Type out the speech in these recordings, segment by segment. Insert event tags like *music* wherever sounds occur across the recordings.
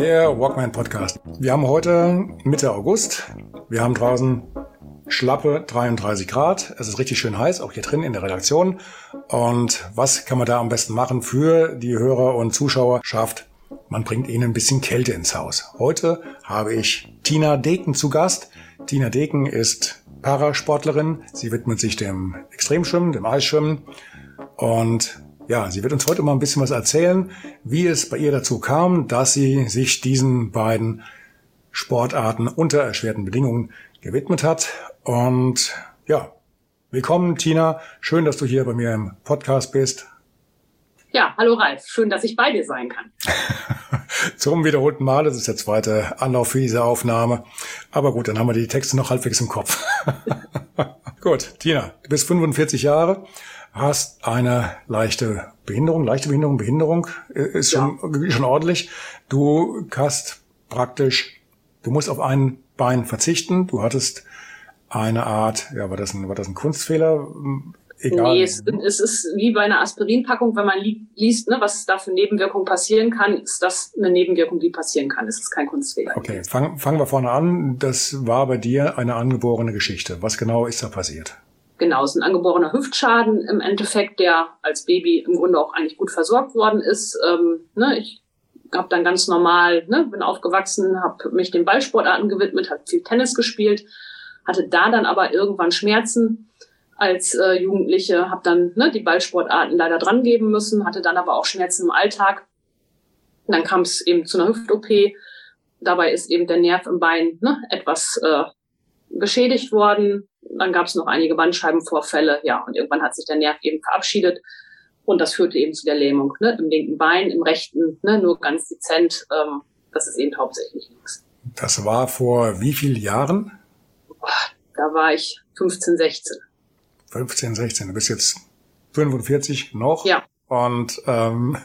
Der Walkman Podcast. Wir haben heute Mitte August. Wir haben draußen schlappe 33 Grad. Es ist richtig schön heiß, auch hier drin in der Redaktion. Und was kann man da am besten machen für die Hörer und Zuschauerschaft? Man bringt ihnen ein bisschen Kälte ins Haus. Heute habe ich Tina Deken zu Gast. Tina Deken ist Parasportlerin. Sie widmet sich dem Extremschwimmen, dem Eisschwimmen. Und ja, sie wird uns heute mal ein bisschen was erzählen, wie es bei ihr dazu kam, dass sie sich diesen beiden Sportarten unter erschwerten Bedingungen gewidmet hat. Und ja, willkommen Tina. Schön, dass du hier bei mir im Podcast bist. Ja, hallo Ralf. Schön, dass ich bei dir sein kann. *laughs* Zum wiederholten Mal. Das ist der zweite Anlauf für diese Aufnahme. Aber gut, dann haben wir die Texte noch halbwegs im Kopf. *laughs* gut, Tina, du bist 45 Jahre hast eine leichte Behinderung, leichte Behinderung, Behinderung äh, ist schon, ja. schon ordentlich. Du hast praktisch, du musst auf ein Bein verzichten. Du hattest eine Art, ja, war das ein, war das ein Kunstfehler? Egal. Nee, es, es ist wie bei einer Aspirinpackung, wenn man li liest, ne, was da für Nebenwirkungen passieren kann, ist das eine Nebenwirkung, die passieren kann. Es ist kein Kunstfehler. Okay, fangen fangen wir vorne an. Das war bei dir eine angeborene Geschichte. Was genau ist da passiert? Genau, es ist ein angeborener Hüftschaden im Endeffekt, der als Baby im Grunde auch eigentlich gut versorgt worden ist. Ähm, ne, ich habe dann ganz normal, ne, bin aufgewachsen, habe mich den Ballsportarten gewidmet, habe viel Tennis gespielt, hatte da dann aber irgendwann Schmerzen als äh, Jugendliche, habe dann ne, die Ballsportarten leider dran geben müssen, hatte dann aber auch Schmerzen im Alltag. Und dann kam es eben zu einer Hüft-OP. Dabei ist eben der Nerv im Bein ne, etwas äh, beschädigt worden. Dann gab es noch einige Bandscheibenvorfälle, ja, und irgendwann hat sich der Nerv eben verabschiedet. Und das führte eben zu der Lähmung, ne? im linken Bein, im rechten, ne? nur ganz dezent. Ähm, das ist eben hauptsächlich nichts. Das war vor wie vielen Jahren? Da war ich 15, 16. 15, 16. Du bist jetzt 45 noch. Ja. Und ähm,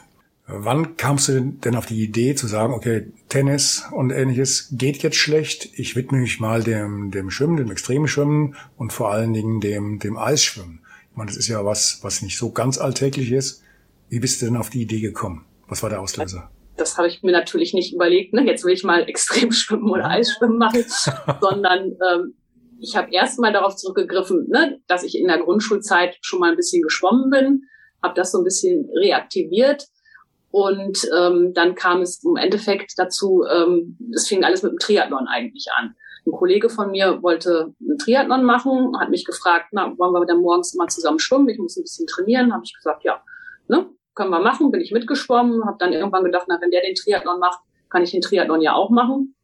Wann kamst du denn auf die Idee zu sagen, okay, Tennis und ähnliches geht jetzt schlecht, ich widme mich mal dem, dem Schwimmen, dem extremen Schwimmen und vor allen Dingen dem, dem Eisschwimmen. Ich meine, das ist ja was, was nicht so ganz alltäglich ist. Wie bist du denn auf die Idee gekommen? Was war der Auslöser? Das habe ich mir natürlich nicht überlegt, ne? jetzt will ich mal *laughs* extrem schwimmen oder Eisschwimmen machen, *laughs* sondern ähm, ich habe erst mal darauf zurückgegriffen, ne, dass ich in der Grundschulzeit schon mal ein bisschen geschwommen bin, habe das so ein bisschen reaktiviert und ähm, dann kam es im Endeffekt dazu, ähm, es fing alles mit dem Triathlon eigentlich an. Ein Kollege von mir wollte einen Triathlon machen, hat mich gefragt, na, wollen wir dann morgens mal zusammen schwimmen? Ich muss ein bisschen trainieren. Habe ich gesagt, ja, ne, können wir machen. Bin ich mitgeschwommen, habe dann irgendwann gedacht, na, wenn der den Triathlon macht, kann ich den Triathlon ja auch machen.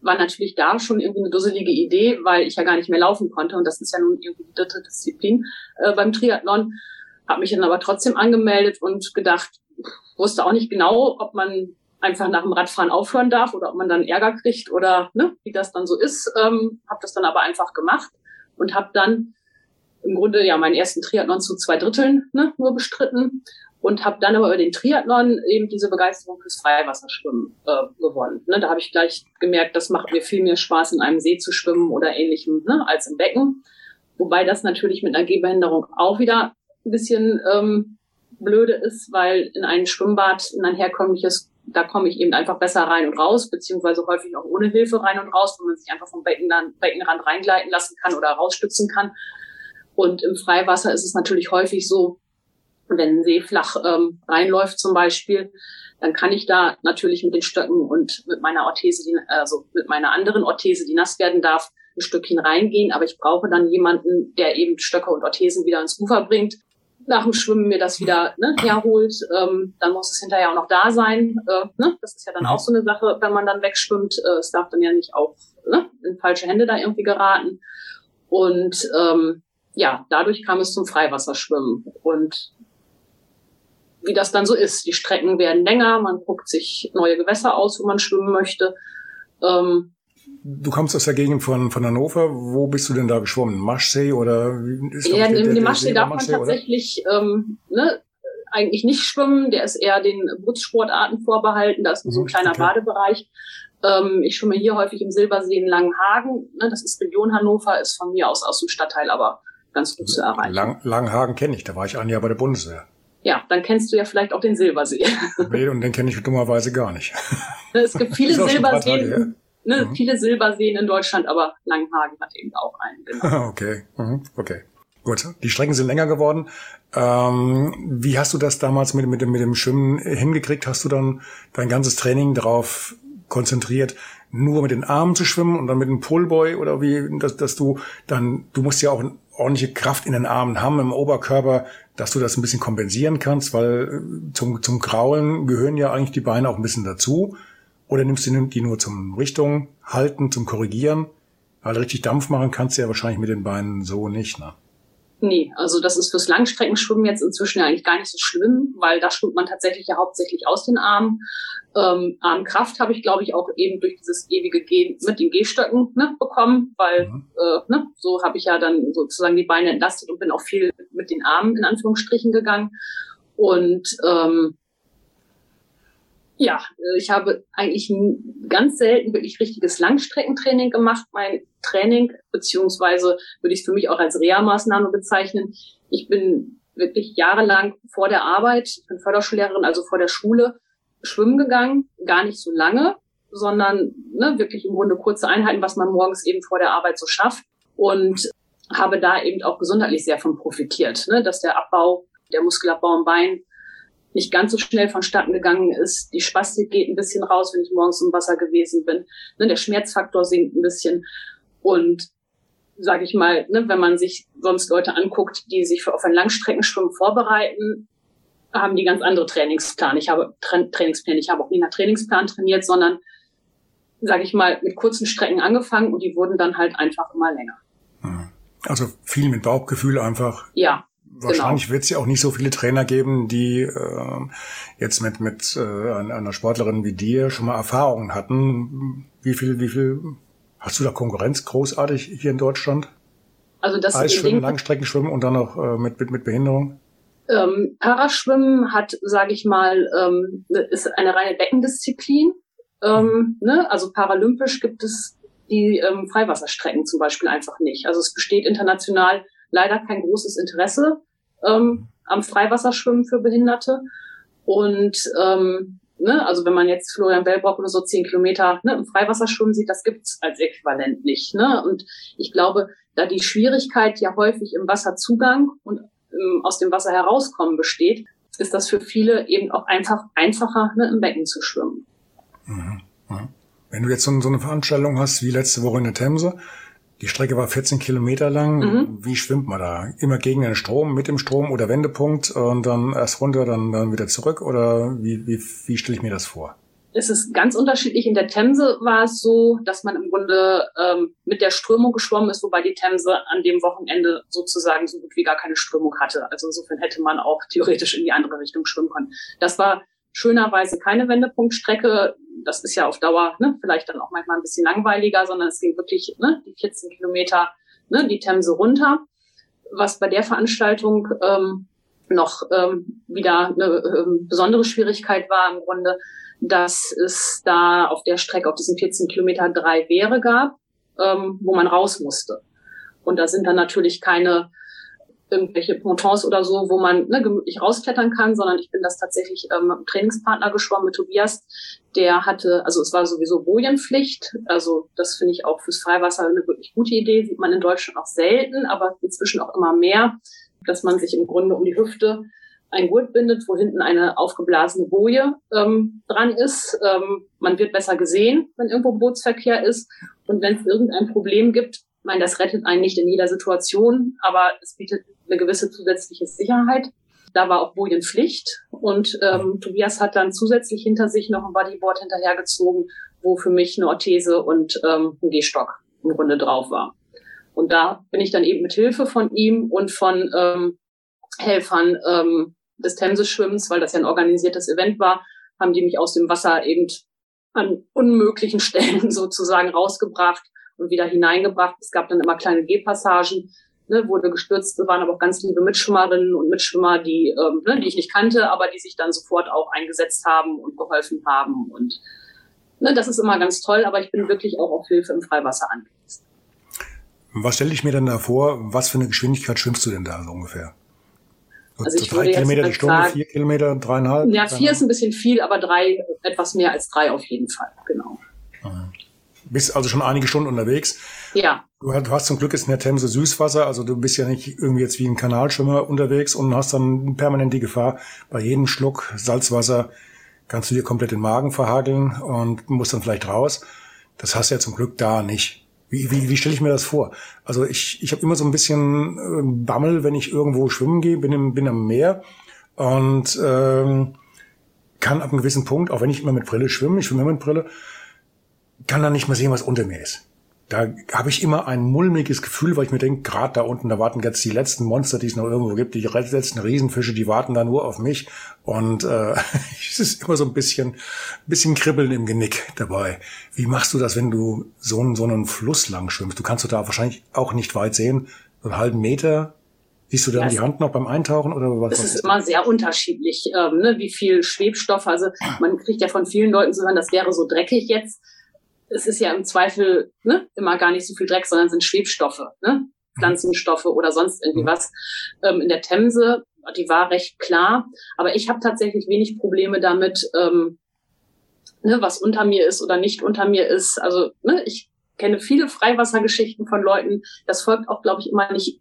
War natürlich da schon irgendwie eine dusselige Idee, weil ich ja gar nicht mehr laufen konnte und das ist ja nun irgendwie die dritte Disziplin äh, beim Triathlon. Habe mich dann aber trotzdem angemeldet und gedacht, wusste auch nicht genau, ob man einfach nach dem Radfahren aufhören darf oder ob man dann Ärger kriegt oder ne, wie das dann so ist. Ähm, habe das dann aber einfach gemacht und habe dann im Grunde ja meinen ersten Triathlon zu zwei Dritteln ne, nur bestritten und habe dann aber über den Triathlon eben diese Begeisterung fürs Freiwasserschwimmen äh, gewonnen. Ne, da habe ich gleich gemerkt, das macht mir viel mehr Spaß, in einem See zu schwimmen oder ähnlichem ne, als im Becken. Wobei das natürlich mit einer Gehbehinderung auch wieder ein bisschen ähm, blöde ist, weil in ein Schwimmbad, in ein herkömmliches, da komme ich eben einfach besser rein und raus, beziehungsweise häufig auch ohne Hilfe rein und raus, wo man sich einfach vom Becken dann, Beckenrand reingleiten lassen kann oder rausstützen kann. Und im Freiwasser ist es natürlich häufig so, wenn ein See flach ähm, reinläuft zum Beispiel, dann kann ich da natürlich mit den Stöcken und mit meiner Orthese, die, also mit meiner anderen Orthese, die nass werden darf, ein Stückchen reingehen. Aber ich brauche dann jemanden, der eben Stöcke und Orthesen wieder ins Ufer bringt nach dem Schwimmen mir das wieder ne, herholt, ähm, dann muss es hinterher auch noch da sein. Äh, ne? Das ist ja dann auch so eine Sache, wenn man dann wegschwimmt. Äh, es darf dann ja nicht auch ne, in falsche Hände da irgendwie geraten. Und ähm, ja, dadurch kam es zum Freiwasserschwimmen. Und wie das dann so ist, die Strecken werden länger, man guckt sich neue Gewässer aus, wo man schwimmen möchte. Ähm, Du kommst aus der Gegend von, von Hannover. Wo bist du denn da geschwommen? Maschsee oder? Ist ja, in dem Maschsee darf man tatsächlich ähm, ne, eigentlich nicht schwimmen. Der ist eher den Bootssportarten vorbehalten. Da ist so ein mhm, kleiner okay. Badebereich. Ähm, ich schwimme hier häufig im Silbersee in Langenhagen. Ne, das ist Region Hannover, ist von mir aus aus dem Stadtteil aber ganz gut zu erreichen. Lang, Langenhagen kenne ich. Da war ich ein Jahr bei der Bundeswehr. Ja, dann kennst du ja vielleicht auch den Silbersee. Nee, und den kenne ich dummerweise gar nicht. *laughs* Es gibt viele *laughs* Silberseen, ne, mhm. viele Silberseen in Deutschland, aber Langenhagen hat eben auch einen. Genau. *laughs* okay, mhm. okay. Gut, die Strecken sind länger geworden. Ähm, wie hast du das damals mit, mit, dem, mit dem Schwimmen hingekriegt? Hast du dann dein ganzes Training darauf konzentriert, nur mit den Armen zu schwimmen und dann mit dem Pullboy oder wie, dass, dass du dann, du musst ja auch ordentliche Kraft in den Armen haben, im Oberkörper, dass du das ein bisschen kompensieren kannst, weil äh, zum, zum Kraulen gehören ja eigentlich die Beine auch ein bisschen dazu. Oder nimmst du die nur zum Richtung halten, zum Korrigieren? Weil richtig Dampf machen kannst du ja wahrscheinlich mit den Beinen so nicht, ne? Nee, also das ist fürs Langstreckenschwimmen jetzt inzwischen ja eigentlich gar nicht so schlimm, weil da schwimmt man tatsächlich ja hauptsächlich aus den Armen. Ähm, Armkraft habe ich, glaube ich, auch eben durch dieses ewige Gehen mit den Gehstöcken ne, bekommen, weil mhm. äh, ne, so habe ich ja dann sozusagen die Beine entlastet und bin auch viel mit den Armen in Anführungsstrichen gegangen. Und ähm, ja, äh, ich habe eigentlich ganz selten wirklich richtiges Langstreckentraining gemacht. Mein Training, beziehungsweise würde ich es für mich auch als Reha-Maßnahme bezeichnen. Ich bin wirklich jahrelang vor der Arbeit, ich bin Förderschullehrerin, also vor der Schule, schwimmen gegangen. Gar nicht so lange, sondern ne, wirklich im Grunde kurze Einheiten, was man morgens eben vor der Arbeit so schafft. Und habe da eben auch gesundheitlich sehr von profitiert, ne, dass der Abbau, der Muskelabbau im Bein nicht ganz so schnell vonstatten gegangen ist. Die Spastik geht ein bisschen raus, wenn ich morgens im Wasser gewesen bin. Ne, der Schmerzfaktor sinkt ein bisschen. Und sage ich mal, ne, wenn man sich sonst Leute anguckt, die sich für auf ein Langstreckenschwimmen vorbereiten, haben die ganz andere Trainingspläne. Ich habe Tra Trainingspläne. Ich habe auch nie nach Trainingsplan trainiert, sondern sage ich mal mit kurzen Strecken angefangen und die wurden dann halt einfach immer länger. Also viel mit Bauchgefühl einfach. Ja, Wahrscheinlich genau. wird es ja auch nicht so viele Trainer geben, die äh, jetzt mit mit äh, einer Sportlerin wie dir schon mal Erfahrungen hatten. Wie viel, wie viel hast du da Konkurrenz großartig hier in Deutschland? Also das Eisschwimmen, Langstreckenschwimmen und dann noch äh, mit, mit mit Behinderung. Ähm, Paraschwimmen hat, sage ich mal, ähm, ist eine reine Beckendisziplin. Ähm, mhm. ne? Also paralympisch gibt es die ähm, Freiwasserstrecken zum Beispiel einfach nicht. Also es besteht international leider kein großes Interesse ähm, am Freiwasserschwimmen für Behinderte. Und ähm, ne, also wenn man jetzt Florian Bellbrock oder so zehn Kilometer ne, im Freiwasserschwimmen sieht, das gibt's als Äquivalent nicht. Ne? Und ich glaube, da die Schwierigkeit ja häufig im Wasserzugang und ähm, aus dem Wasser herauskommen besteht, ist das für viele eben auch einfach einfacher, ne, im Becken zu schwimmen. Mhm. Mhm. Wenn du jetzt so, so eine Veranstaltung hast wie letzte Woche in der Themse, die Strecke war 14 Kilometer lang. Mhm. Wie schwimmt man da? Immer gegen den Strom, mit dem Strom oder Wendepunkt und dann erst runter, dann, dann wieder zurück? Oder wie, wie, wie stelle ich mir das vor? Es ist ganz unterschiedlich. In der Themse war es so, dass man im Grunde ähm, mit der Strömung geschwommen ist, wobei die Themse an dem Wochenende sozusagen so gut wie gar keine Strömung hatte. Also insofern hätte man auch theoretisch in die andere Richtung schwimmen können. Das war schönerweise keine Wendepunktstrecke das ist ja auf Dauer ne, vielleicht dann auch manchmal ein bisschen langweiliger, sondern es ging wirklich ne, die 14 Kilometer ne, die Themse runter. Was bei der Veranstaltung ähm, noch ähm, wieder eine ähm, besondere Schwierigkeit war im Grunde, dass es da auf der Strecke, auf diesen 14 Kilometer drei Wehre gab, ähm, wo man raus musste. Und da sind dann natürlich keine irgendwelche Pontons oder so, wo man ne, gemütlich rausklettern kann, sondern ich bin das tatsächlich ähm, mit Trainingspartner geschwommen mit Tobias. Der hatte, also es war sowieso Bojenpflicht. Also das finde ich auch fürs Freiwasser eine wirklich gute Idee. Sieht man in Deutschland auch selten, aber inzwischen auch immer mehr, dass man sich im Grunde um die Hüfte ein Gurt bindet, wo hinten eine aufgeblasene Boje ähm, dran ist. Ähm, man wird besser gesehen, wenn irgendwo Bootsverkehr ist. Und wenn es irgendein Problem gibt, ich meine, das rettet einen nicht in jeder Situation, aber es bietet eine gewisse zusätzliche Sicherheit. Da war auch Bojenpflicht und ähm, Tobias hat dann zusätzlich hinter sich noch ein Bodyboard hinterhergezogen, wo für mich eine Orthese und ähm, ein Gehstock im Grunde drauf war. Und da bin ich dann eben mit Hilfe von ihm und von ähm, Helfern ähm, des Themse-Schwimmens, weil das ja ein organisiertes Event war, haben die mich aus dem Wasser eben an unmöglichen *laughs* Stellen sozusagen rausgebracht und wieder hineingebracht. Es gab dann immer kleine Gehpassagen, ne, wurde gestürzt, waren aber auch ganz liebe Mitschwimmerinnen und Mitschwimmer, die, ähm, ne, die ich nicht kannte, aber die sich dann sofort auch eingesetzt haben und geholfen haben. Und ne, das ist immer ganz toll, aber ich bin wirklich auch auf Hilfe im Freiwasser angewiesen. Was stelle ich mir denn da vor? Was für eine Geschwindigkeit schwimmst du denn da so ungefähr? Also ich drei Kilometer die Stunde, sagen, vier Kilometer, dreieinhalb? Ja, vier ist ein bisschen viel, aber drei, etwas mehr als drei auf jeden Fall, genau. Bist also schon einige Stunden unterwegs. Ja. Du hast zum Glück ist in der Themse Süßwasser, also du bist ja nicht irgendwie jetzt wie ein Kanalschwimmer unterwegs und hast dann permanent die Gefahr, bei jedem Schluck Salzwasser kannst du dir komplett den Magen verhageln und musst dann vielleicht raus. Das hast du ja zum Glück da nicht. Wie, wie, wie stelle ich mir das vor? Also ich, ich habe immer so ein bisschen äh, Bammel, wenn ich irgendwo schwimmen gehe, bin, im, bin am Meer und ähm, kann ab einem gewissen Punkt, auch wenn ich immer mit Brille schwimme, ich schwimme immer mit Brille, kann dann nicht mehr sehen, was unter mir ist da habe ich immer ein mulmiges Gefühl, weil ich mir denke, gerade da unten, da warten jetzt die letzten Monster, die es noch irgendwo gibt, die letzten Riesenfische, die warten da nur auf mich. Und äh, *laughs* es ist immer so ein bisschen, bisschen Kribbeln im Genick dabei. Wie machst du das, wenn du so einen, so einen Fluss lang schwimmst? Du kannst du da wahrscheinlich auch nicht weit sehen. So einen halben Meter. Siehst du dann das, die Hand noch beim Eintauchen oder was? Das ist immer sehr unterschiedlich, ähm, ne, wie viel Schwebstoff. Also man kriegt ja von vielen Leuten zu hören, das wäre so dreckig jetzt es ist ja im Zweifel ne, immer gar nicht so viel Dreck, sondern sind Schwebstoffe, ne? Pflanzenstoffe oder sonst irgendwie mhm. was. Ähm, in der Themse, die war recht klar, aber ich habe tatsächlich wenig Probleme damit, ähm, ne, was unter mir ist oder nicht unter mir ist. Also ne, ich kenne viele Freiwassergeschichten von Leuten. Das folgt auch, glaube ich, immer nicht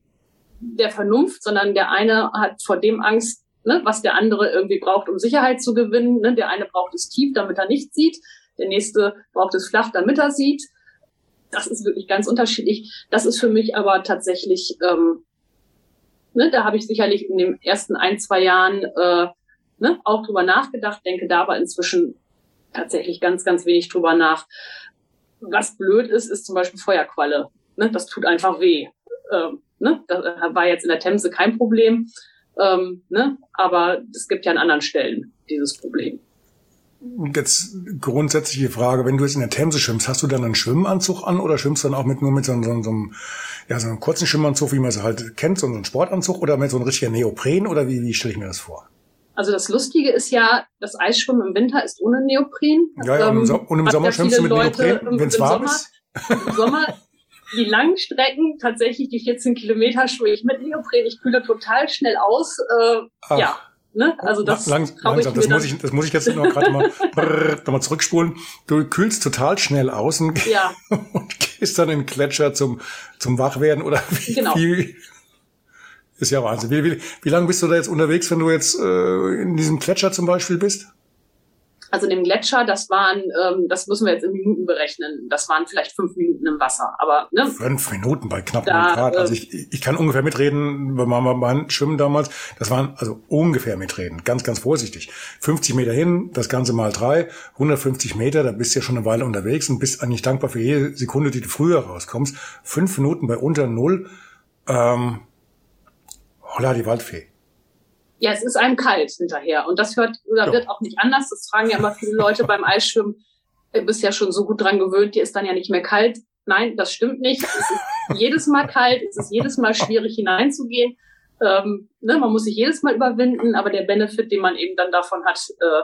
der Vernunft, sondern der eine hat vor dem Angst, ne, was der andere irgendwie braucht, um Sicherheit zu gewinnen. Ne? Der eine braucht es tief, damit er nichts sieht. Der nächste braucht es flach, damit er sieht. Das ist wirklich ganz unterschiedlich. Das ist für mich aber tatsächlich, ähm, ne, da habe ich sicherlich in den ersten ein, zwei Jahren äh, ne, auch drüber nachgedacht, denke da aber inzwischen tatsächlich ganz, ganz wenig drüber nach. Was blöd ist, ist zum Beispiel Feuerqualle. Ne, das tut einfach weh. Ähm, ne, das war jetzt in der Themse kein Problem. Ähm, ne, aber es gibt ja an anderen Stellen dieses Problem. Jetzt grundsätzliche Frage, wenn du jetzt in der Themse schwimmst, hast du dann einen Schwimmanzug an oder schwimmst du dann auch mit nur mit so, so, so, einem, ja, so einem kurzen Schwimmanzug, wie man es halt kennt, so einem Sportanzug oder mit so einem richtigen Neopren oder wie, wie stelle ich mir das vor? Also das Lustige ist ja, das Eisschwimmen im Winter ist ohne Neopren. Ja, ja ähm, und im Sommer schwimmst du mit Neopren, wenn es warm ist? *laughs* Im Sommer die langen Strecken, tatsächlich die 14 Kilometer schwimme ich mit Neopren. Ich kühle total schnell aus. Äh, ja, Ne? Also das, Lang, langsam, das muss ich, das muss ich jetzt noch gerade mal, *laughs* noch mal zurückspulen. Du kühlst total schnell aus und, ja. *laughs* und gehst dann in den Gletscher zum, zum Wachwerden oder wie, genau. wie ist ja Wahnsinn. Wie, wie, wie lange bist du da jetzt unterwegs, wenn du jetzt äh, in diesem Gletscher zum Beispiel bist? Also in dem Gletscher, das waren, ähm, das müssen wir jetzt in Minuten berechnen. Das waren vielleicht fünf Minuten im Wasser. Aber ne? Fünf Minuten bei knapp da, Grad. Also ich, ich kann ungefähr mitreden, wenn man mal beim Schwimmen damals, das waren also ungefähr mitreden, ganz, ganz vorsichtig. 50 Meter hin, das Ganze mal drei, 150 Meter, da bist du ja schon eine Weile unterwegs und bist eigentlich dankbar für jede Sekunde, die du früher rauskommst. Fünf Minuten bei unter Null, ähm, holla die Waldfee. Ja, es ist einem kalt hinterher. Und das hört oder wird auch nicht anders. Das fragen ja immer viele Leute beim Eisschwimmen. Du bist ja schon so gut dran gewöhnt, dir ist dann ja nicht mehr kalt. Nein, das stimmt nicht. Es ist jedes Mal kalt, es ist jedes Mal schwierig hineinzugehen. Ähm, ne, man muss sich jedes Mal überwinden, aber der Benefit, den man eben dann davon hat, äh,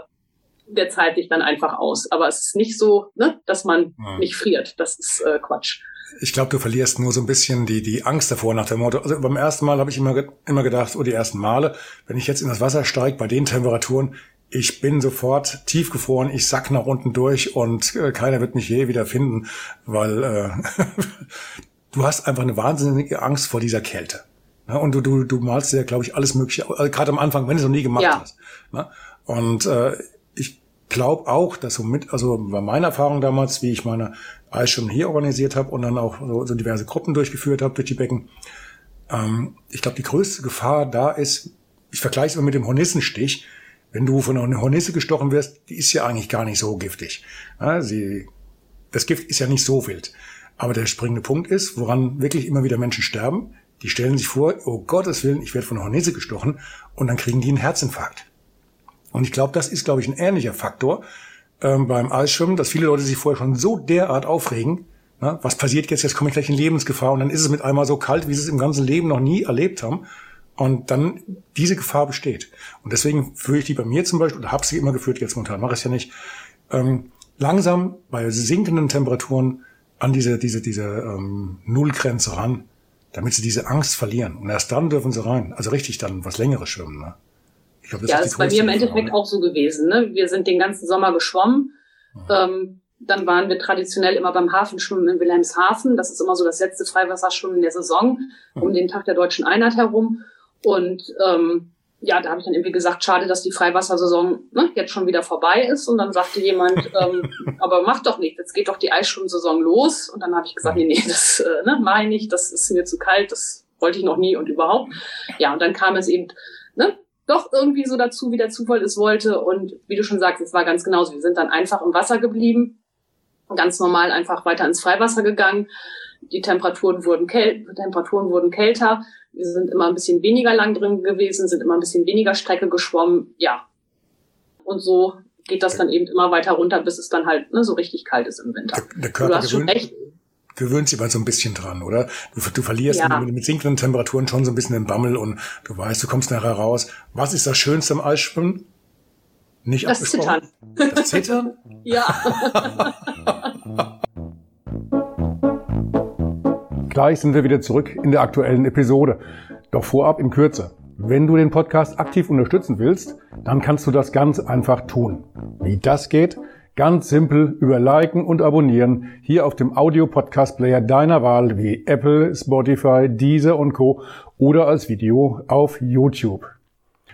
der zahlt sich dann einfach aus. Aber es ist nicht so, ne, dass man ja. nicht friert. Das ist äh, Quatsch ich glaube, du verlierst nur so ein bisschen die, die Angst davor nach dem Motto. Also beim ersten Mal habe ich immer, immer gedacht, oh, die ersten Male, wenn ich jetzt in das Wasser steige, bei den Temperaturen, ich bin sofort tiefgefroren, ich sack nach unten durch und äh, keiner wird mich je wieder finden, weil äh, *laughs* du hast einfach eine wahnsinnige Angst vor dieser Kälte. Ne? Und du, du, du malst dir, glaube ich, alles Mögliche, also gerade am Anfang, wenn du es noch nie gemacht ja. hast. Ne? Und äh, ich glaube auch, dass so mit, also bei meiner Erfahrung damals, wie ich meine Eisschwimmen hier organisiert habe und dann auch so, so diverse Gruppen durchgeführt habe durch die Becken. Ähm, ich glaube, die größte Gefahr da ist, ich vergleiche es immer mit dem Hornissenstich. Wenn du von einer Hornisse gestochen wirst, die ist ja eigentlich gar nicht so giftig. Ja, sie, das Gift ist ja nicht so wild. Aber der springende Punkt ist, woran wirklich immer wieder Menschen sterben, die stellen sich vor, oh Gottes Willen, ich werde von einer Hornisse gestochen und dann kriegen die einen Herzinfarkt. Und ich glaube, das ist, glaube ich, ein ähnlicher Faktor, ähm, beim Eisschwimmen, dass viele Leute sich vorher schon so derart aufregen, na, was passiert jetzt, jetzt komme ich gleich in Lebensgefahr und dann ist es mit einmal so kalt, wie sie es im ganzen Leben noch nie erlebt haben. Und dann diese Gefahr besteht. Und deswegen führe ich die bei mir zum Beispiel, oder habe sie immer geführt, jetzt momentan mache ich es ja nicht, ähm, langsam bei sinkenden Temperaturen an diese, diese, diese ähm, Nullgrenze ran, damit sie diese Angst verlieren. Und erst dann dürfen sie rein. Also richtig dann was längeres schwimmen. Ne? Ich glaub, das ja, ist, ist bei mir im Endeffekt auch so gewesen. Ne? Wir sind den ganzen Sommer geschwommen. Ähm, dann waren wir traditionell immer beim Hafenschwimmen in Wilhelmshaven. Das ist immer so das letzte Freiwasserschwimmen der Saison, um mhm. den Tag der deutschen Einheit herum. Und ähm, ja, da habe ich dann irgendwie gesagt, schade, dass die Freiwassersaison ne, jetzt schon wieder vorbei ist. Und dann sagte jemand, *laughs* ähm, aber mach doch nicht, jetzt geht doch die Eisschwimmsaison los. Und dann habe ich gesagt, nee, nee, das äh, ne, mache ich das ist mir zu kalt, das wollte ich noch nie und überhaupt. Ja, und dann kam es eben ne, doch irgendwie so dazu, wie der Zufall es wollte. Und wie du schon sagst, es war ganz genauso. Wir sind dann einfach im Wasser geblieben, ganz normal einfach weiter ins Freiwasser gegangen. Die Temperaturen wurden, käl Temperaturen wurden kälter. Wir sind immer ein bisschen weniger lang drin gewesen, sind immer ein bisschen weniger Strecke geschwommen. Ja. Und so geht das dann eben immer weiter runter, bis es dann halt ne, so richtig kalt ist im Winter. Der, der Körper gewöhnt, recht. Gewöhnt sich mal so ein bisschen dran, oder? Du, du verlierst ja. mit, mit, sinkenden Temperaturen schon so ein bisschen den Bammel und du weißt, du kommst nachher raus. Was ist das Schönste im Eisschwimmen? Nicht das Zittern. Das Zittern? *laughs* ja. *laughs* Gleich sind wir wieder zurück in der aktuellen Episode. Doch vorab in Kürze. Wenn du den Podcast aktiv unterstützen willst, dann kannst du das ganz einfach tun. Wie das geht? Ganz simpel über Liken und Abonnieren hier auf dem Audio-Podcast-Player deiner Wahl wie Apple, Spotify, Deezer und Co. oder als Video auf YouTube.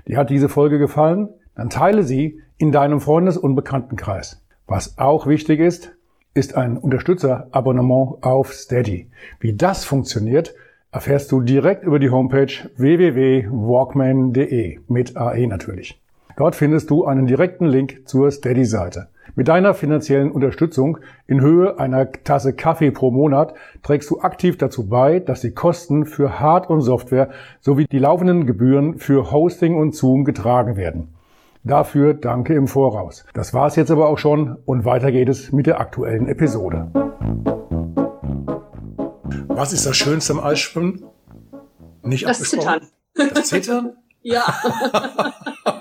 Dir hat diese Folge gefallen? Dann teile sie in deinem Freundes- und Bekanntenkreis. Was auch wichtig ist, ist ein Unterstützerabonnement auf Steady. Wie das funktioniert, erfährst du direkt über die Homepage www.walkman.de mit AE natürlich. Dort findest du einen direkten Link zur Steady-Seite. Mit deiner finanziellen Unterstützung in Höhe einer Tasse Kaffee pro Monat trägst du aktiv dazu bei, dass die Kosten für Hard- und Software sowie die laufenden Gebühren für Hosting und Zoom getragen werden. Dafür danke im Voraus. Das war's jetzt aber auch schon und weiter geht es mit der aktuellen Episode. Was ist das Schönste am Eisschwimmen? Nicht das Zittern. Das Zittern? *laughs* ja. *laughs*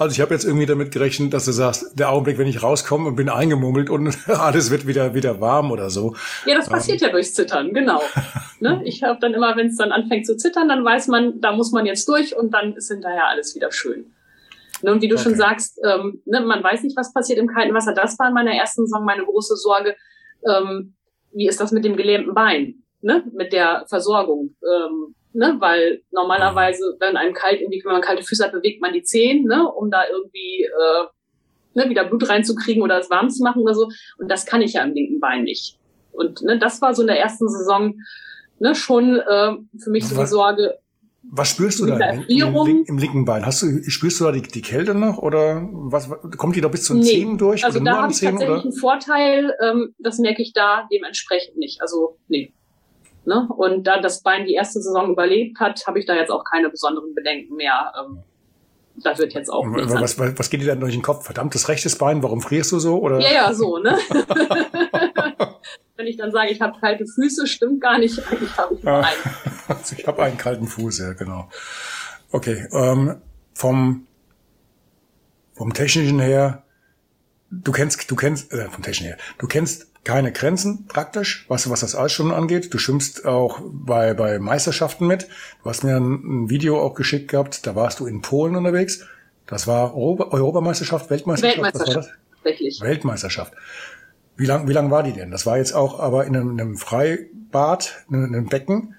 Also ich habe jetzt irgendwie damit gerechnet, dass du sagst, der Augenblick, wenn ich rauskomme und bin eingemummelt und *laughs* alles wird wieder wieder warm oder so. Ja, das passiert ähm. ja durchs Zittern, genau. *laughs* ne? Ich habe dann immer, wenn es dann anfängt zu zittern, dann weiß man, da muss man jetzt durch und dann ist hinterher alles wieder schön. Ne, und wie du okay. schon sagst, ähm, ne, man weiß nicht, was passiert im kalten Wasser. Das war in meiner ersten Saison meine große Sorge. Ähm, wie ist das mit dem gelähmten Bein, ne? mit der Versorgung? Ähm, ne? Weil normalerweise, wenn einem kalt, irgendwie, wenn man kalte Füße hat, bewegt man die Zehen, ne? um da irgendwie äh, ne, wieder Blut reinzukriegen oder es warm zu machen oder so. Und das kann ich ja im linken Bein nicht. Und ne, das war so in der ersten Saison ne, schon äh, für mich so die Sorge, was spürst du da im, im, im, linken Bein? Hast du, spürst du da die, die Kälte noch oder was, kommt die da bis zu den nee. Zähnen durch? Also da habe ich tatsächlich oder? einen Vorteil, ähm, das merke ich da dementsprechend nicht. Also nee. Ne? Und da das Bein die erste Saison überlebt hat, habe ich da jetzt auch keine besonderen Bedenken mehr. Ähm, das wird jetzt auch was, was, was, geht dir dann durch den Kopf? Verdammtes rechtes Bein, warum frierst du so? Oder? Ja, ja, so, ne? *laughs* Wenn ich dann sage, ich habe kalte Füße, stimmt gar nicht. Eigentlich habe ich nur ah. einen. *laughs* Ich habe einen kalten Fuß, ja, genau. Okay, ähm, vom, vom technischen her, du kennst, du kennst, äh, vom technischen her, du kennst keine Grenzen praktisch, was, was das Eisschwimmen angeht. Du schwimmst auch bei, bei Meisterschaften mit. Du hast mir ein, ein Video auch geschickt gehabt, da warst du in Polen unterwegs. Das war Europa, Europameisterschaft, Weltmeisterschaft? Weltmeisterschaft, was war das? Tatsächlich. Weltmeisterschaft. Wie lang, wie lang war die denn? Das war jetzt auch aber in einem, in einem Freibad, in einem Becken.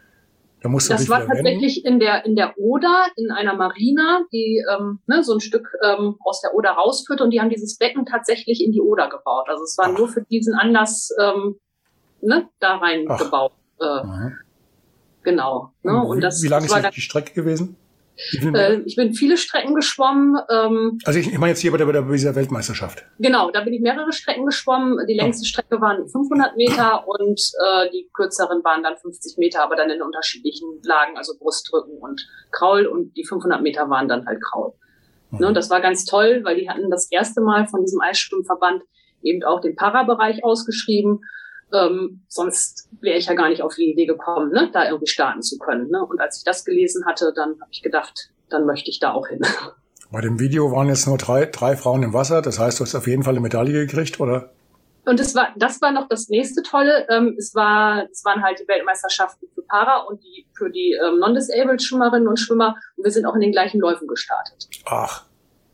Da musst du das war tatsächlich in der in der Oder in einer Marina, die ähm, ne, so ein Stück ähm, aus der Oder rausführt und die haben dieses Becken tatsächlich in die Oder gebaut. Also es war Ach. nur für diesen Anlass ähm, ne, da rein Ach. gebaut. Äh, genau. Ne? Und, und das, wie lang ist die Strecke gewesen? Äh, ich bin viele Strecken geschwommen. Ähm, also ich, ich meine jetzt hier bei, der, bei dieser Weltmeisterschaft. Genau, da bin ich mehrere Strecken geschwommen. Die längste. Strecke waren 500 Meter und äh, die kürzeren waren dann 50 Meter, aber dann in unterschiedlichen Lagen, also Brustdrücken und Kraul und die 500 Meter waren dann halt Kraul. Mhm. Ne, und das war ganz toll, weil die hatten das erste Mal von diesem Eisschwimmverband eben auch den Parabereich ausgeschrieben. Ähm, sonst wäre ich ja gar nicht auf die Idee gekommen, ne, da irgendwie starten zu können. Ne? Und als ich das gelesen hatte, dann habe ich gedacht, dann möchte ich da auch hin. Bei dem Video waren jetzt nur drei, drei Frauen im Wasser. Das heißt, du hast auf jeden Fall eine Medaille gekriegt, oder? Und es war, das war noch das nächste Tolle. Ähm, es war, es waren halt die Weltmeisterschaften für Para und die für die ähm, non-disabled Schwimmerinnen und Schwimmer. Und wir sind auch in den gleichen Läufen gestartet. Ach.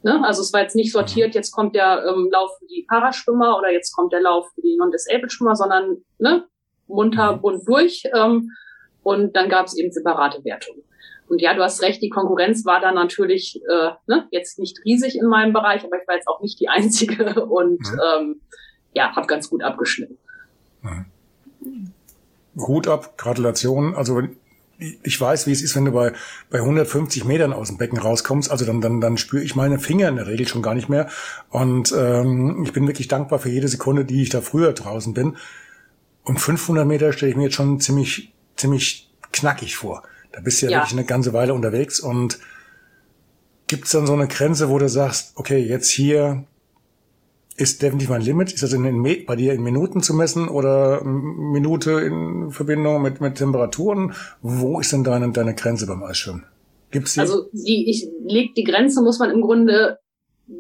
Ne? Also es war jetzt nicht sortiert, jetzt kommt der ähm, Lauf für die Paraschwimmer oder jetzt kommt der Lauf für die non-disabled Schwimmer, sondern ne, munter mhm. bunt durch. Ähm, und dann gab es eben separate Wertungen. Und ja, du hast recht, die Konkurrenz war da natürlich äh, ne, jetzt nicht riesig in meinem Bereich, aber ich war jetzt auch nicht die *laughs* Einzige und mhm. ähm, ja, habe ganz gut abgeschnitten. Mhm. Hut ab, Gratulation. Also ich weiß, wie es ist, wenn du bei, bei 150 Metern aus dem Becken rauskommst. Also dann, dann, dann spüre ich meine Finger in der Regel schon gar nicht mehr. Und ähm, ich bin wirklich dankbar für jede Sekunde, die ich da früher draußen bin. Und 500 Meter stelle ich mir jetzt schon ziemlich, ziemlich knackig vor. Da bist du ja, ja. wirklich eine ganze Weile unterwegs und gibt es dann so eine Grenze, wo du sagst, okay, jetzt hier ist definitiv mein Limit. Ist das in, bei dir in Minuten zu messen oder Minute in Verbindung mit, mit Temperaturen? Wo ist denn deine, deine Grenze beim Eisschwimmen? Gibt's die? Also die, ich leg die Grenze muss man im Grunde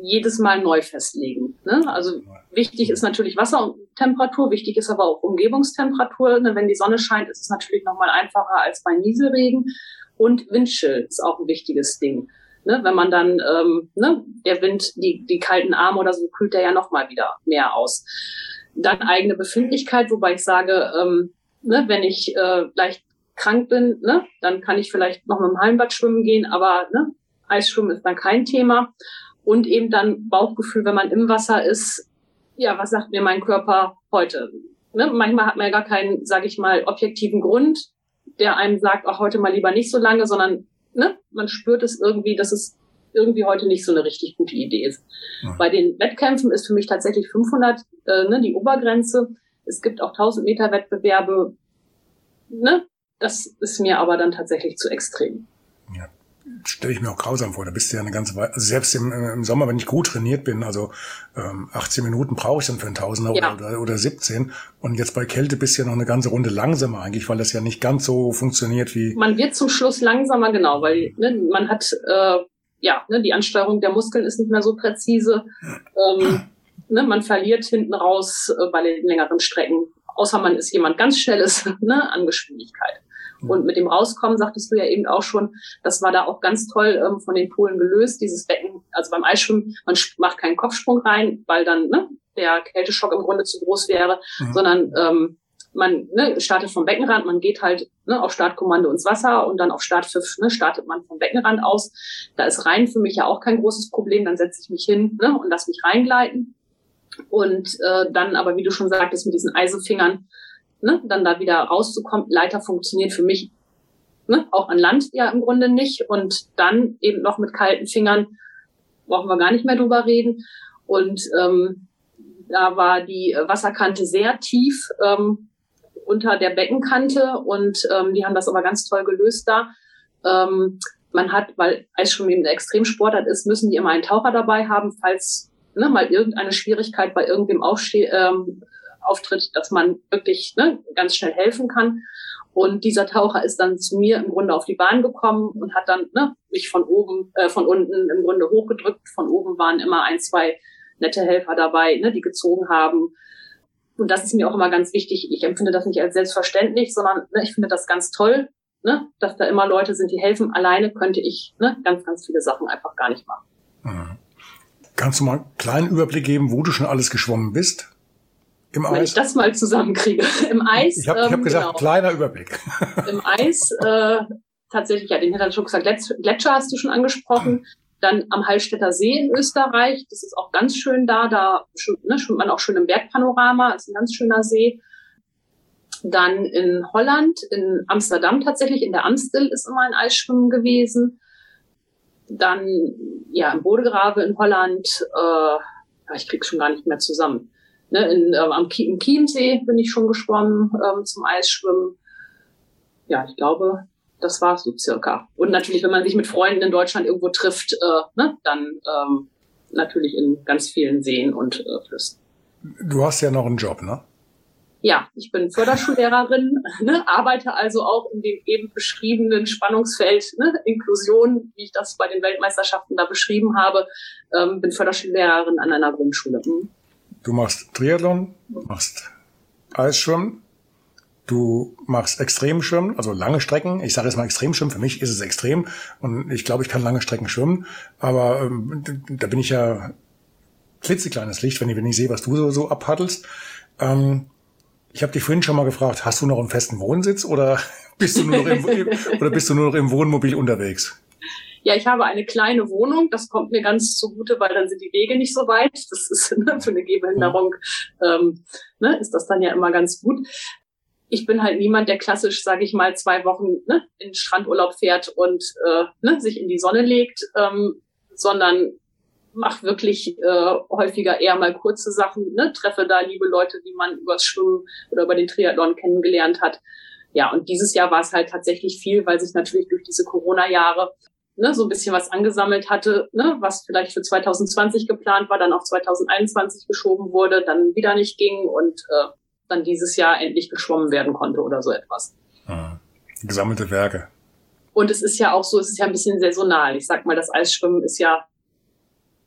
jedes Mal neu festlegen. Ne? Also wichtig ist natürlich Wassertemperatur, wichtig ist aber auch Umgebungstemperatur. Ne? Wenn die Sonne scheint, ist es natürlich nochmal einfacher als bei Nieselregen. Und Windchill ist auch ein wichtiges Ding. Ne? Wenn man dann, ähm, ne, der Wind, die, die kalten Arme oder so, kühlt der ja nochmal wieder mehr aus. Dann eigene Befindlichkeit, wobei ich sage, ähm, ne, wenn ich äh, leicht krank bin, ne, dann kann ich vielleicht noch mit dem Hallenbad schwimmen gehen, aber ne, Eisschwimmen ist dann kein Thema und eben dann Bauchgefühl, wenn man im Wasser ist. Ja, was sagt mir mein Körper heute? Ne? Manchmal hat man ja gar keinen, sage ich mal, objektiven Grund, der einem sagt, auch heute mal lieber nicht so lange, sondern ne, man spürt es irgendwie, dass es irgendwie heute nicht so eine richtig gute Idee ist. Ja. Bei den Wettkämpfen ist für mich tatsächlich 500 äh, ne, die Obergrenze. Es gibt auch 1000 Meter Wettbewerbe. Ne? Das ist mir aber dann tatsächlich zu extrem. Stelle ich mir auch grausam vor. Da bist du ja eine ganze Weile, also selbst im, im Sommer, wenn ich gut trainiert bin, also ähm, 18 Minuten brauche ich dann für einen Tausender ja. oder, oder 17. Und jetzt bei Kälte bist du ja noch eine ganze Runde langsamer eigentlich, weil das ja nicht ganz so funktioniert wie. Man wird zum Schluss langsamer, genau, weil ne, man hat äh, ja ne, die Ansteuerung der Muskeln ist nicht mehr so präzise. Ähm, ne, man verliert hinten raus äh, bei den längeren Strecken, außer man ist jemand ganz Schnelles *laughs* ne, an Geschwindigkeit. Und mit dem Rauskommen, sagtest du ja eben auch schon, das war da auch ganz toll ähm, von den Polen gelöst, dieses Becken. Also beim Eisschwimmen, man macht keinen Kopfsprung rein, weil dann ne, der Kälteschock im Grunde zu groß wäre, mhm. sondern ähm, man ne, startet vom Beckenrand, man geht halt ne, auf Startkommando ins Wasser und dann auf Startpfiff ne, startet man vom Beckenrand aus. Da ist rein für mich ja auch kein großes Problem. Dann setze ich mich hin ne, und lass mich reingleiten. Und äh, dann aber, wie du schon sagtest, mit diesen Eisefingern ne, dann da wieder rauszukommen. Leiter funktioniert für mich ne, auch an Land ja im Grunde nicht. Und dann eben noch mit kalten Fingern brauchen wir gar nicht mehr drüber reden. Und ähm, da war die Wasserkante sehr tief ähm, unter der Beckenkante und ähm, die haben das aber ganz toll gelöst da. Ähm, man hat, weil Eisschwimmen eben eine Extremsportart ist, müssen die immer einen Taucher dabei haben, falls ne, mal irgendeine Schwierigkeit bei irgendwem aufsteht, ähm, auftritt, dass man wirklich ne, ganz schnell helfen kann. Und dieser Taucher ist dann zu mir im Grunde auf die Bahn gekommen und hat dann ne, mich von oben, äh, von unten im Grunde hochgedrückt. Von oben waren immer ein, zwei nette Helfer dabei, ne, die gezogen haben. Und das ist mir auch immer ganz wichtig. Ich empfinde das nicht als selbstverständlich, sondern ne, ich finde das ganz toll, ne, dass da immer Leute sind, die helfen. Alleine könnte ich ne, ganz, ganz viele Sachen einfach gar nicht machen. Mhm. Kannst du mal einen kleinen Überblick geben, wo du schon alles geschwommen bist? Im Wenn Eis? ich das mal zusammenkriege. *laughs* Im Eis. Ich habe ähm, hab gesagt, genau. kleiner Überblick. *laughs* Im Eis, äh, tatsächlich, ja, den hat er schon gesagt, Gletscher hast du schon angesprochen. Dann am Hallstätter See in Österreich, das ist auch ganz schön da, da ne, schwimmt man auch schön im Bergpanorama, ist ein ganz schöner See. Dann in Holland, in Amsterdam tatsächlich, in der Amstel ist immer ein Eisschwimmen gewesen. Dann ja im Bodegrave in Holland, äh, ich krieg's schon gar nicht mehr zusammen. Ne, in, ähm, am im Chiemsee bin ich schon geschwommen ähm, zum Eisschwimmen. Ja, ich glaube, das war so circa. Und natürlich, wenn man sich mit Freunden in Deutschland irgendwo trifft, äh, ne, dann ähm, natürlich in ganz vielen Seen und äh, Flüssen. Du hast ja noch einen Job, ne? Ja, ich bin Förderschullehrerin, *laughs* ne, arbeite also auch in dem eben beschriebenen Spannungsfeld ne, Inklusion, wie ich das bei den Weltmeisterschaften da beschrieben habe, ähm, bin Förderschullehrerin an einer Grundschule. Mhm. Du machst Triathlon, machst Eisschwimmen, Du machst Extremschwimmen, also lange Strecken. Ich sage jetzt mal Extremschwimmen. Für mich ist es extrem und ich glaube, ich kann lange Strecken schwimmen. Aber ähm, da bin ich ja klitzekleines Licht, wenn ich, wenn ich sehe, was du so, so abhaddelst. Ähm, ich habe dich vorhin schon mal gefragt, hast du noch einen festen Wohnsitz oder *laughs* bist du nur noch im, oder bist du nur noch im Wohnmobil unterwegs? Ja, ich habe eine kleine Wohnung. Das kommt mir ganz zugute, weil dann sind die Wege nicht so weit. Das ist *laughs* ne, für eine Gehbehinderung ähm, ne, ist das dann ja immer ganz gut ich bin halt niemand, der klassisch, sage ich mal, zwei Wochen ne, in Strandurlaub fährt und äh, ne, sich in die Sonne legt, ähm, sondern mache wirklich äh, häufiger eher mal kurze Sachen, ne, treffe da liebe Leute, die man übers Schwimmen oder über den Triathlon kennengelernt hat. Ja, und dieses Jahr war es halt tatsächlich viel, weil sich natürlich durch diese Corona-Jahre ne, so ein bisschen was angesammelt hatte, ne, was vielleicht für 2020 geplant war, dann auf 2021 geschoben wurde, dann wieder nicht ging und äh, dann dieses Jahr endlich geschwommen werden konnte oder so etwas. Ah, gesammelte Werke. Und es ist ja auch so, es ist ja ein bisschen saisonal. Ich sag mal, das Eisschwimmen ist ja,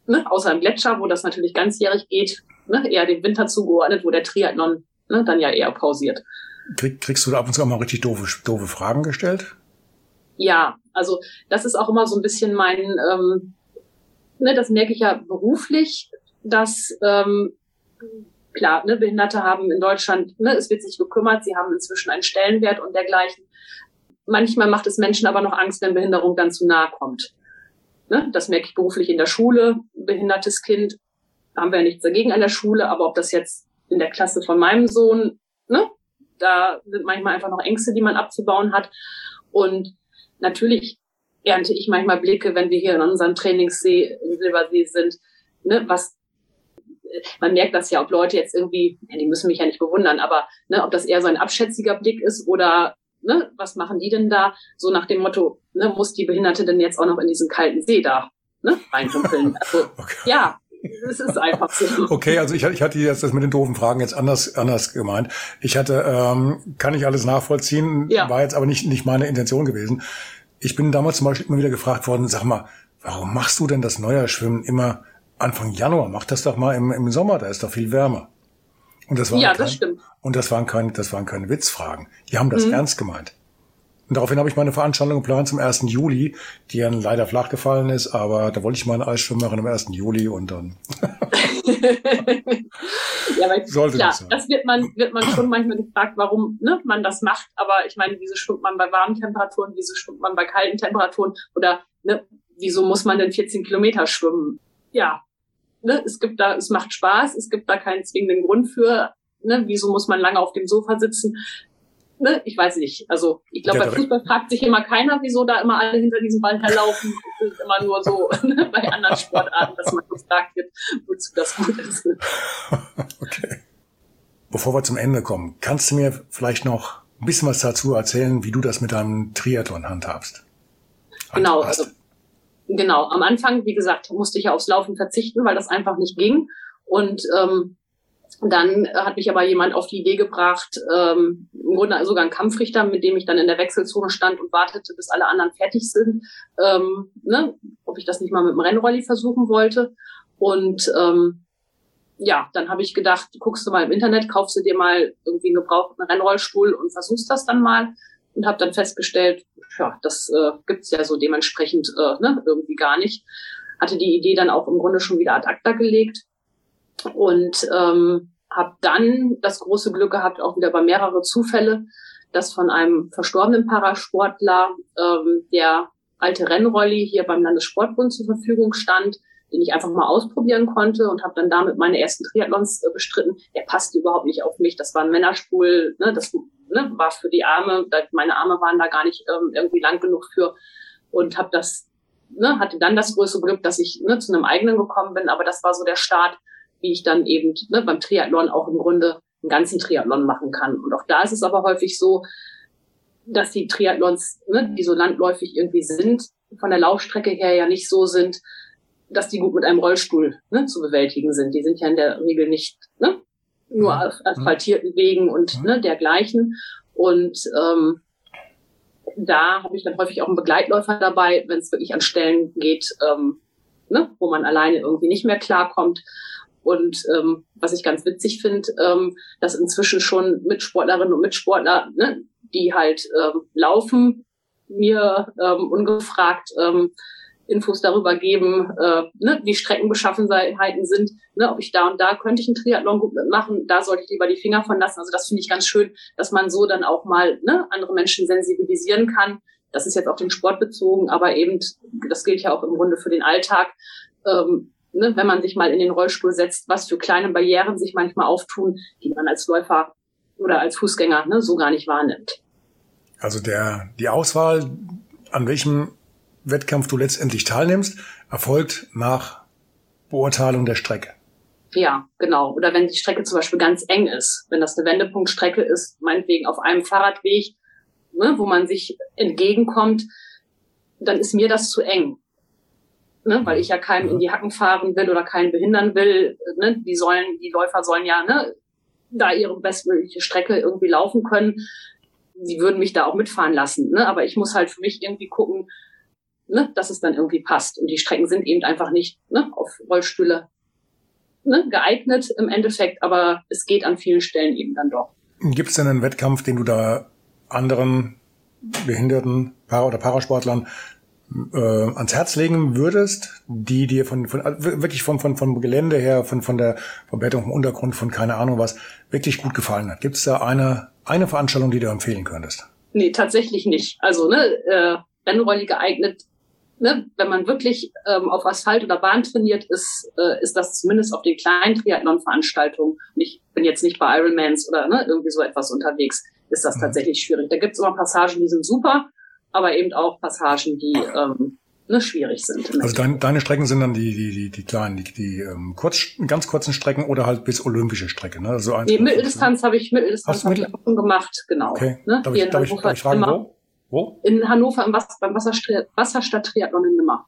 ne, außer im Gletscher, wo das natürlich ganzjährig geht, ne, eher dem Winter zugeordnet, wo der Triathlon ne, dann ja eher pausiert. Krieg, kriegst du da ab und zu auch mal richtig doofe, doofe Fragen gestellt? Ja, also das ist auch immer so ein bisschen mein, ähm, ne, das merke ich ja beruflich, dass ähm, klar, ne, Behinderte haben in Deutschland, ne, es wird sich gekümmert, sie haben inzwischen einen Stellenwert und dergleichen. Manchmal macht es Menschen aber noch Angst, wenn Behinderung dann zu nahe kommt. Ne, das merke ich beruflich in der Schule. Behindertes Kind haben wir ja nichts dagegen an der Schule, aber ob das jetzt in der Klasse von meinem Sohn, ne, da sind manchmal einfach noch Ängste, die man abzubauen hat. Und natürlich ernte ich manchmal Blicke, wenn wir hier in unserem Trainingssee in Silbersee sind, ne, was man merkt das ja, ob Leute jetzt irgendwie, ja, die müssen mich ja nicht bewundern, aber ne, ob das eher so ein abschätziger Blick ist oder ne, was machen die denn da? So nach dem Motto, ne, muss die Behinderte denn jetzt auch noch in diesen kalten See da ne, *laughs* reindumpeln? Also, okay. ja, es ist einfach so. Okay, also ich, ich hatte jetzt das mit den doofen Fragen jetzt anders anders gemeint. Ich hatte, ähm, kann ich alles nachvollziehen, ja. war jetzt aber nicht nicht meine Intention gewesen. Ich bin damals zum Beispiel immer wieder gefragt worden, sag mal, warum machst du denn das Neuerschwimmen immer Anfang Januar, mach das doch mal im, im Sommer, da ist doch viel wärmer. Und das waren ja, kein, das stimmt. Und das waren keine, das waren keine Witzfragen. Die haben das mhm. ernst gemeint. Und daraufhin habe ich meine Veranstaltung geplant zum 1. Juli, die ja leider flach gefallen ist, aber da wollte ich meine Eisschwimmen machen am 1. Juli und dann. *laughs* ja, weil Sollte klar, das, das wird man, wird man schon manchmal gefragt, warum ne, man das macht. Aber ich meine, wieso schwimmt man bei warmen Temperaturen, wieso schwimmt man bei kalten Temperaturen oder ne, wieso muss man denn 14 Kilometer schwimmen? Ja, ne, es gibt da, es macht Spaß, es gibt da keinen zwingenden Grund für, ne, wieso muss man lange auf dem Sofa sitzen? Ne, ich weiß nicht. Also ich glaube, bei Fußball fragt sich immer keiner, wieso da immer alle hinter diesem Ball herlaufen. *laughs* Es ist immer nur so ne, bei anderen Sportarten, dass man gefragt wird, wozu das gut ist. okay. Bevor wir zum Ende kommen, kannst du mir vielleicht noch ein bisschen was dazu erzählen, wie du das mit deinem Triathlon handhabst? Genau, also genau, am Anfang, wie gesagt, musste ich aufs Laufen verzichten, weil das einfach nicht ging. Und ähm, dann hat mich aber jemand auf die Idee gebracht, ähm, im Grunde sogar ein Kampfrichter, mit dem ich dann in der Wechselzone stand und wartete, bis alle anderen fertig sind, ähm, ne, ob ich das nicht mal mit dem Rennrolli versuchen wollte. Und ähm, ja, dann habe ich gedacht, guckst du mal im Internet, kaufst du dir mal irgendwie einen gebrauchten Rennrollstuhl und versuchst das dann mal und habe dann festgestellt, ja, das äh, gibt's ja so dementsprechend äh, ne, irgendwie gar nicht. Hatte die Idee dann auch im Grunde schon wieder ad acta gelegt und ähm, habe dann das große Glück gehabt, auch wieder bei mehrere Zufälle, dass von einem verstorbenen Parasportler ähm, der alte Rennrolli hier beim Landessportbund zur Verfügung stand, den ich einfach mal ausprobieren konnte und habe dann damit meine ersten Triathlons äh, bestritten. Der passte überhaupt nicht auf mich. Das war ein Männerstuhl, ne, das ne, war für die Arme, meine Arme waren da gar nicht ähm, irgendwie lang genug für und habe das, ne, hatte dann das größte Glück, dass ich ne, zu einem eigenen gekommen bin, aber das war so der Start, wie ich dann eben ne, beim Triathlon auch im Grunde einen ganzen Triathlon machen kann. Und auch da ist es aber häufig so, dass die Triathlons, ne, die so landläufig irgendwie sind, von der Laufstrecke her ja nicht so sind, dass die gut mit einem Rollstuhl ne, zu bewältigen sind. Die sind ja in der Regel nicht ne, nur auf asphaltierten Wegen und ne, dergleichen. Und ähm, da habe ich dann häufig auch einen Begleitläufer dabei, wenn es wirklich an Stellen geht, ähm, ne, wo man alleine irgendwie nicht mehr klarkommt. Und ähm, was ich ganz witzig finde, ähm, dass inzwischen schon Mitsportlerinnen und Mitsportler, ne, die halt ähm, laufen, mir ähm, ungefragt ähm, Infos darüber geben, äh, ne, wie Streckenbeschaffenheiten sind, ne, ob ich da und da könnte ich einen Triathlon gut mitmachen, da sollte ich lieber die Finger von lassen. Also das finde ich ganz schön, dass man so dann auch mal ne, andere Menschen sensibilisieren kann. Das ist jetzt auf den Sport bezogen, aber eben, das gilt ja auch im Grunde für den Alltag. Ähm, ne, wenn man sich mal in den Rollstuhl setzt, was für kleine Barrieren sich manchmal auftun, die man als Läufer oder als Fußgänger ne, so gar nicht wahrnimmt. Also der, die Auswahl, an welchem Wettkampf du letztendlich teilnimmst, erfolgt nach Beurteilung der Strecke. Ja, genau. Oder wenn die Strecke zum Beispiel ganz eng ist, wenn das eine Wendepunktstrecke ist, meinetwegen auf einem Fahrradweg, ne, wo man sich entgegenkommt, dann ist mir das zu eng. Ne, weil ich ja keinem in die Hacken fahren will oder keinen behindern will. Ne, die sollen, die Läufer sollen ja ne, da ihre bestmögliche Strecke irgendwie laufen können. Sie würden mich da auch mitfahren lassen. Ne? Aber ich muss halt für mich irgendwie gucken, ne, dass es dann irgendwie passt. Und die Strecken sind eben einfach nicht ne, auf Rollstühle ne, geeignet im Endeffekt, aber es geht an vielen Stellen eben dann doch. Gibt es denn einen Wettkampf, den du da anderen behinderten Para- oder Parasportlern äh, ans Herz legen würdest, die dir von, von wirklich von, von, vom Gelände her, von, von der Verbetterung im Untergrund, von keine Ahnung was, wirklich gut gefallen hat? Gibt es da eine, eine Veranstaltung, die du empfehlen könntest? Nee, tatsächlich nicht. Also, ne, äh, Rennrolli geeignet ne, wenn man wirklich ähm, auf Asphalt oder Bahn trainiert ist, äh, ist das zumindest auf den kleinen Triathlon-Veranstaltungen, ich bin jetzt nicht bei Ironmans oder ne, irgendwie so etwas unterwegs, ist das mhm. tatsächlich schwierig. Da gibt es immer Passagen, die sind super, aber eben auch Passagen, die ähm, ne, schwierig sind. Also dein, deine Strecken sind dann die, die, die, die kleinen, die, die ähm, kurz, ganz kurzen Strecken oder halt bis olympische Strecke, ne? Also eins, nee, Mitteldistanz habe ich, Mitteldistanz habe ich auch gemacht, genau. Okay. Ne? Darf, ich, darf, ich, darf ich fragen, wo? Wo? In Hannover im Wasser, beim Wasserstadt-Triathlon in Nimmer.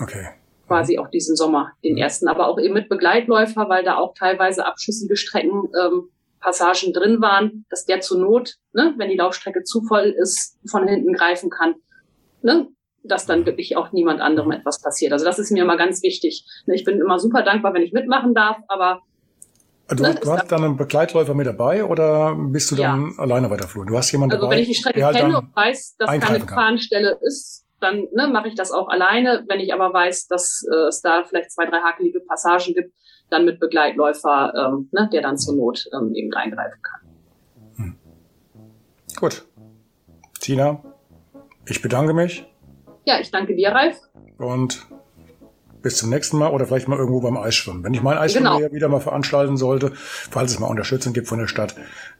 Okay. Quasi auch diesen Sommer, den mhm. ersten, aber auch eben mit Begleitläufer, weil da auch teilweise abschüssige Strecken, ähm, Passagen drin waren, dass der zur Not, ne, wenn die Laufstrecke zu voll ist, von hinten greifen kann. Ne? dass dann wirklich auch niemand anderem etwas passiert. Also das ist mir immer ganz wichtig. Ne, ich bin immer super dankbar, wenn ich mitmachen darf, aber Du, ne, du hast dann einen Begleitläufer mit dabei oder bist du dann ja. alleine weiter Flur? Du hast jemanden also dabei. Also wenn ich die Strecke halt kenne und weiß, dass keine Gefahrenstelle ist, dann ne, mache ich das auch alleine. Wenn ich aber weiß, dass äh, es da vielleicht zwei, drei hakelige Passagen gibt, dann mit Begleitläufer, ähm, ne, der dann zur Not ähm, eben eingreifen kann. Hm. Gut. Tina, ich bedanke mich. Ja, ich danke dir, Ralf. Und bis zum nächsten Mal oder vielleicht mal irgendwo beim Eisschwimmen. Wenn ich mein Eisschwimmen genau. wieder mal veranstalten sollte, falls es mal Unterstützung gibt von der Stadt,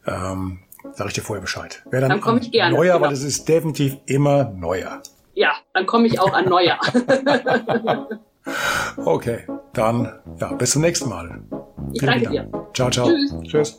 ähm, sage ich dir vorher Bescheid. Dann, dann komme ich gerne. Neuer, genau. weil es ist definitiv immer neuer. Ja, dann komme ich auch an neuer. *laughs* okay, dann ja, bis zum nächsten Mal. Ich Vielen danke Dank. dir. Ciao, ciao. Tschüss. Tschüss.